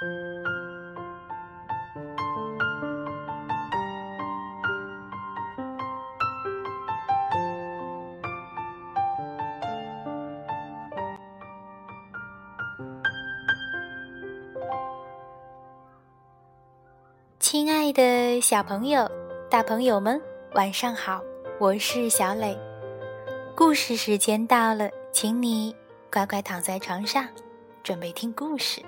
亲爱的小朋友、大朋友们，晚上好！我是小磊。故事时间到了，请你乖乖躺在床上，准备听故事。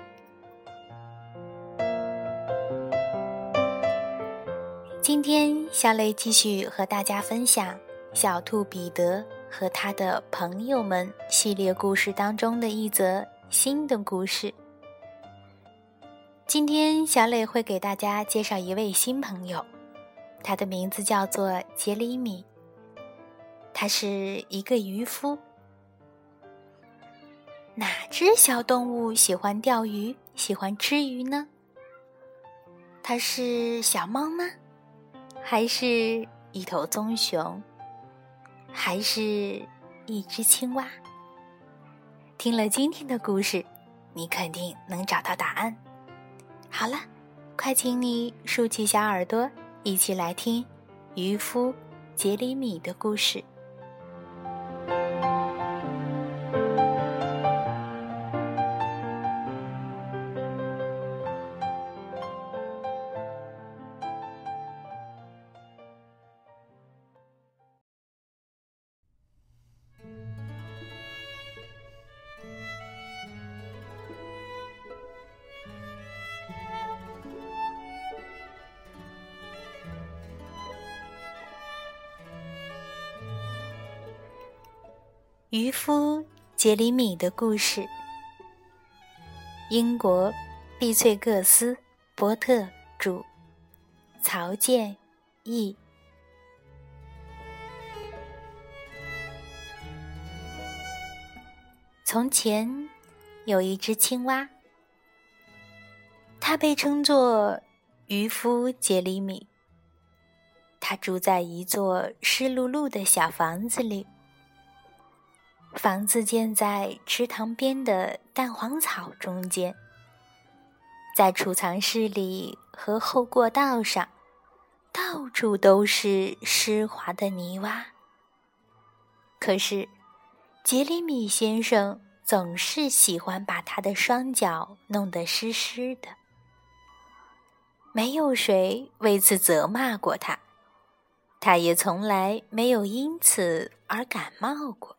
今天，小磊继续和大家分享《小兔彼得和他的朋友们》系列故事当中的一则新的故事。今天，小磊会给大家介绍一位新朋友，他的名字叫做杰里米。他是一个渔夫。哪只小动物喜欢钓鱼、喜欢吃鱼呢？它是小猫吗？还是一头棕熊？还是一只青蛙？听了今天的故事，你肯定能找到答案。好了，快请你竖起小耳朵，一起来听渔夫杰里米的故事。渔夫杰里米的故事。英国碧翠各斯波特著，曹健译。从前有一只青蛙，它被称作渔夫杰里米。他住在一座湿漉漉的小房子里。房子建在池塘边的蛋黄草中间，在储藏室里和后过道上，到处都是湿滑的泥洼。可是，杰里米先生总是喜欢把他的双脚弄得湿湿的。没有谁为此责骂过他，他也从来没有因此而感冒过。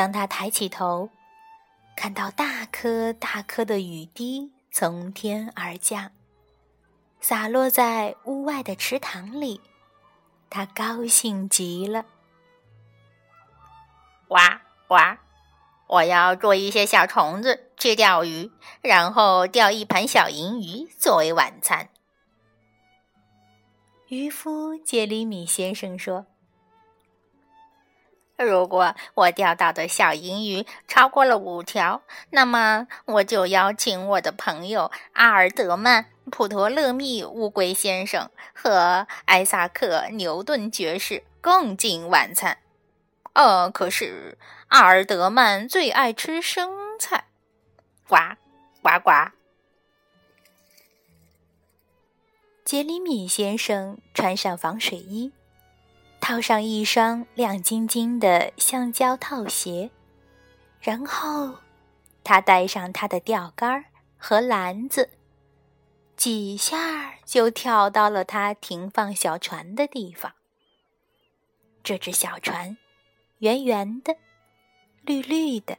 当他抬起头，看到大颗大颗的雨滴从天而降，洒落在屋外的池塘里，他高兴极了。哇哇！我要捉一些小虫子去钓鱼，然后钓一盘小银鱼作为晚餐。渔夫杰里米先生说。如果我钓到的小银鱼超过了五条，那么我就邀请我的朋友阿尔德曼·普陀勒密乌龟先生和艾萨克·牛顿爵士共进晚餐。呃，可是阿尔德曼最爱吃生菜。呱呱呱！杰里米先生穿上防水衣。套上一双亮晶晶的橡胶套鞋，然后他带上他的钓竿和篮子，几下就跳到了他停放小船的地方。这只小船圆圆的、绿绿的，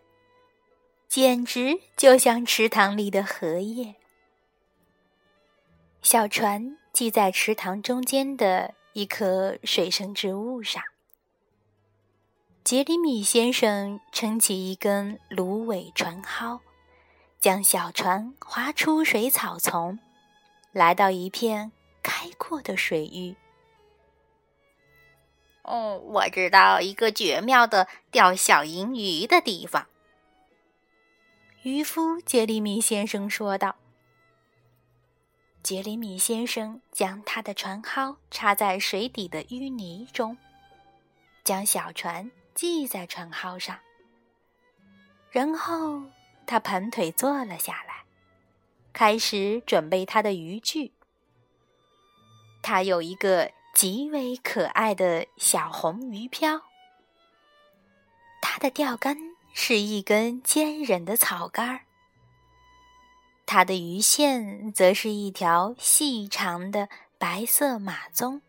简直就像池塘里的荷叶。小船系在池塘中间的。一棵水生植物上，杰里米先生撑起一根芦苇船蒿，将小船划出水草丛，来到一片开阔的水域。哦，我知道一个绝妙的钓小银鱼的地方。渔夫杰里米先生说道。杰里米先生将他的船蒿插在水底的淤泥中，将小船系在船蒿上，然后他盘腿坐了下来，开始准备他的渔具。他有一个极为可爱的小红鱼漂，它的钓竿是一根坚韧的草杆儿，它的鱼线则是一条细长的白色马鬃，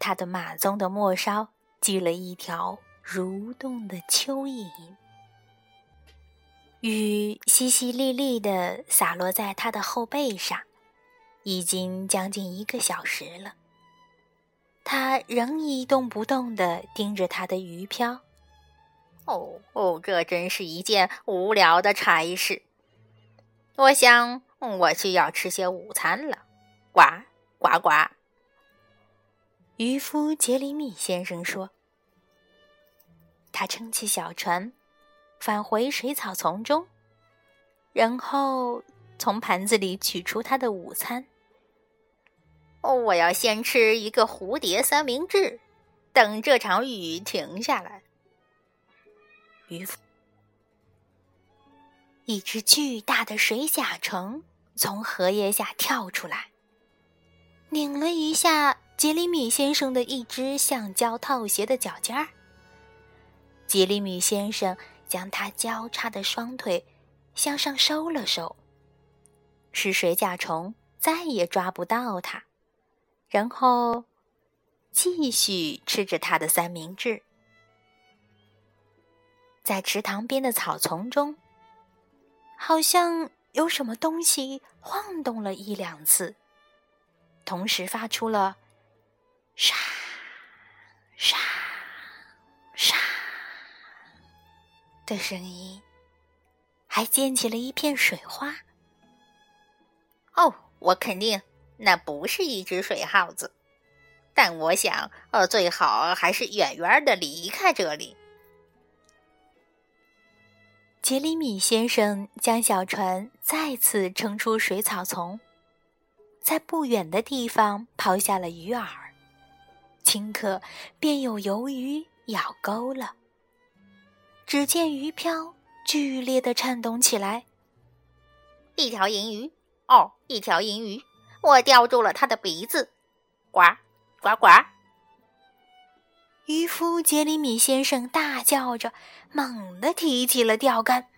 它的马鬃的末梢系了一条蠕动的蚯蚓。雨淅淅沥沥地洒落在他的后背上，已经将近一个小时了。他仍一动不动地盯着他的鱼漂。哦哦，这真是一件无聊的差事。我想，我需要吃些午餐了。呱呱呱！渔夫杰里米先生说：“他撑起小船。”返回水草丛中，然后从盘子里取出他的午餐。我要先吃一个蝴蝶三明治，等这场雨停下来。渔夫，一只巨大的水甲虫从荷叶下跳出来，拧了一下杰里米先生的一只橡胶套鞋的脚尖儿。杰里米先生。将他交叉的双腿向上收了收，使水甲虫再也抓不到他，然后继续吃着他的三明治。在池塘边的草丛中，好像有什么东西晃动了一两次，同时发出了“沙沙沙”。的声音，还溅起了一片水花。哦，我肯定那不是一只水耗子，但我想，呃，最好还是远远的离开这里。杰里米先生将小船再次撑出水草丛，在不远的地方抛下了鱼饵，顷刻便有鱿鱼咬钩了。只见鱼漂剧烈的颤动起来。一条银鱼，哦，一条银鱼，我叼住了它的鼻子，呱呱呱！渔夫杰里米先生大叫着，猛地提起了钓竿。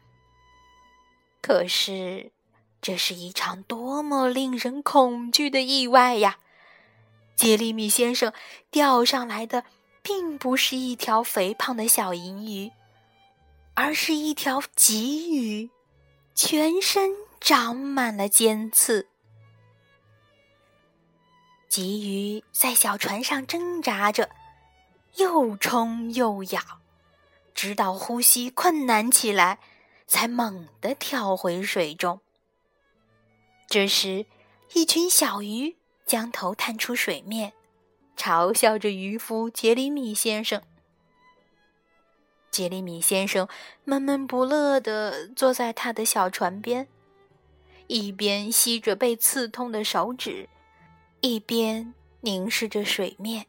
可是，这是一场多么令人恐惧的意外呀！杰里米先生钓上来的并不是一条肥胖的小银鱼。而是一条鲫鱼，全身长满了尖刺。鲫鱼在小船上挣扎着，又冲又咬，直到呼吸困难起来，才猛地跳回水中。这时，一群小鱼将头探出水面，嘲笑着渔夫杰里米先生。杰里米先生闷闷不乐地坐在他的小船边，一边吸着被刺痛的手指，一边凝视着水面。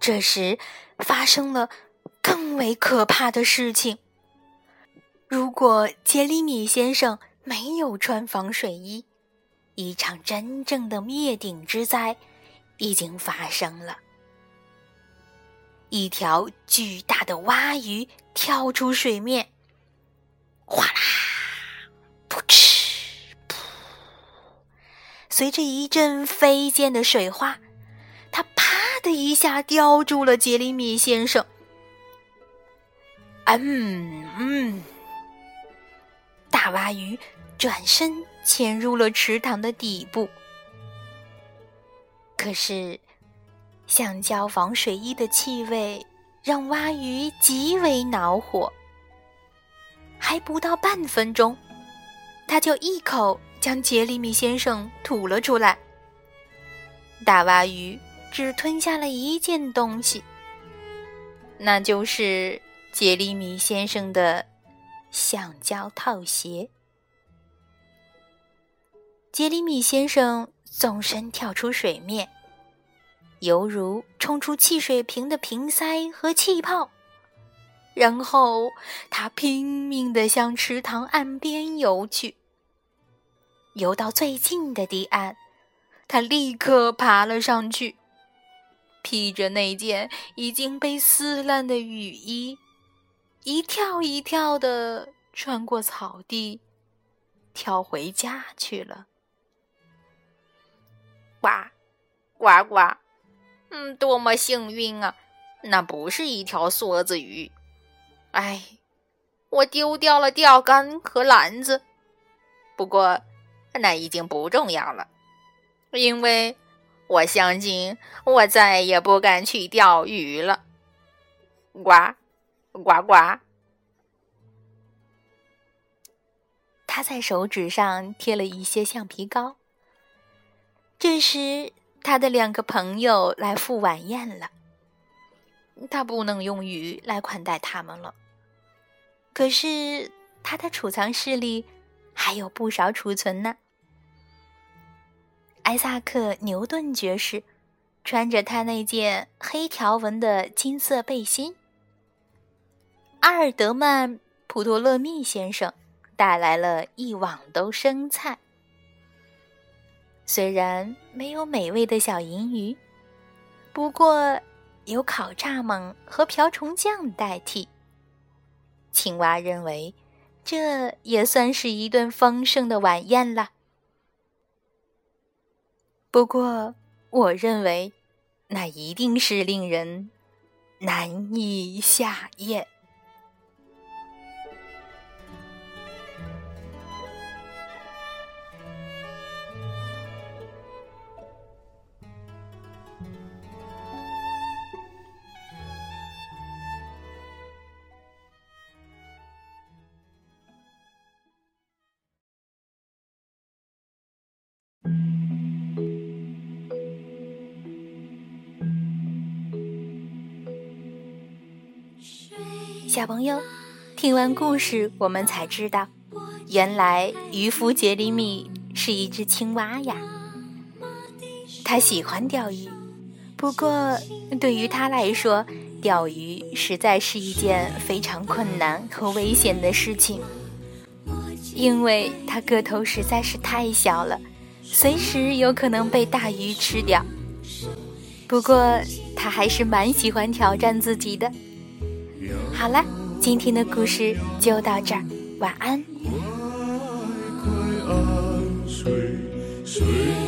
这时，发生了更为可怕的事情。如果杰里米先生没有穿防水衣，一场真正的灭顶之灾已经发生了。一条巨大的蛙鱼跳出水面，哗啦，扑哧，噗！随着一阵飞溅的水花，一下叼住了杰里米先生。嗯嗯，大蛙鱼转身潜入了池塘的底部，可是。橡胶防水衣的气味让蛙鱼极为恼火，还不到半分钟，他就一口将杰里米先生吐了出来。大蛙鱼只吞下了一件东西，那就是杰里米先生的橡胶套鞋。杰里米先生纵身跳出水面。犹如冲出汽水瓶的瓶塞和气泡，然后他拼命地向池塘岸边游去。游到最近的堤岸，他立刻爬了上去，披着那件已经被撕烂的雨衣，一跳一跳的穿过草地，跳回家去了。呱，呱呱，嗯，多么幸运啊！那不是一条梭子鱼。哎，我丢掉了钓竿和篮子，不过那已经不重要了，因为我相信我再也不敢去钓鱼了。呱，呱呱。他在手指上贴了一些橡皮膏。这时，他的两个朋友来赴晚宴了。他不能用鱼来款待他们了。可是，他的储藏室里还有不少储存呢。艾萨克·牛顿爵士穿着他那件黑条纹的金色背心。阿尔德曼·普托勒密先生带来了一网兜生菜。虽然没有美味的小银鱼，不过有烤蚱蜢和瓢虫酱代替。青蛙认为，这也算是一顿丰盛的晚宴了。不过，我认为，那一定是令人难以下咽。小朋友，听完故事，我们才知道，原来渔夫杰里米是一只青蛙呀。他喜欢钓鱼，不过对于他来说，钓鱼实在是一件非常困难和危险的事情，因为他个头实在是太小了，随时有可能被大鱼吃掉。不过他还是蛮喜欢挑战自己的。好了，今天的故事就到这儿，晚安。安。